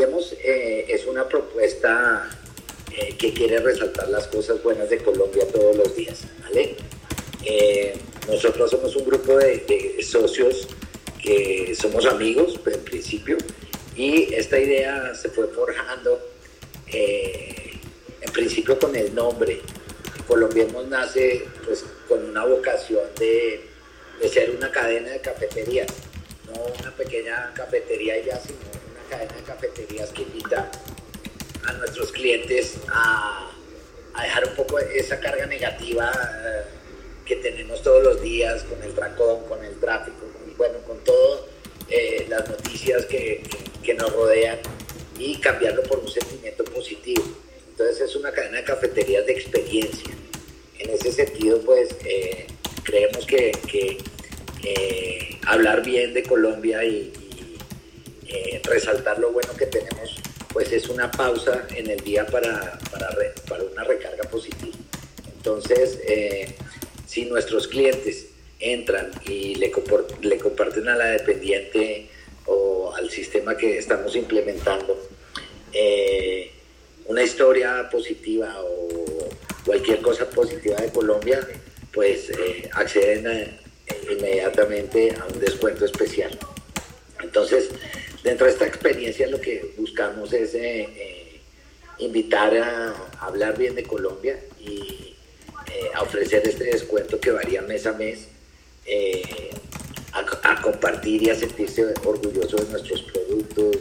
es una propuesta que quiere resaltar las cosas buenas de Colombia todos los días, ¿vale? nosotros somos un grupo de, socios que somos amigos, pues, en principio, y esta idea se fue forjando en principio con el nombre. Colombianos nace pues, con una vocación de, ser una cadena de cafeterías, no una pequeña cafetería ya, sino cadena de cafeterías que invita a nuestros clientes a, dejar un poco esa carga negativa eh, que tenemos todos los días con el trancón, con el tráfico, y bueno, con todas eh, las noticias que, que nos rodean y cambiarlo por un sentimiento positivo. Entonces es una cadena de cafeterías de experiencia. En ese sentido, pues eh, creemos que, hablar bien de Colombia y, eh, resaltar lo bueno que tenemos, pues es una pausa en el día para, para, una recarga positiva. Entonces, eh, si nuestros clientes entran y le, comparten a la dependiente o al sistema que estamos implementando, una historia positiva o cualquier cosa positiva de Colombia, pues eh, acceden eh, inmediatamente a un descuento especial. Entonces, dentro de esta experiencia lo que buscamos es eh, invitar a, hablar bien de Colombia y a ofrecer este descuento que varía mes a mes, a, compartir y a sentirse orgulloso de nuestros productos,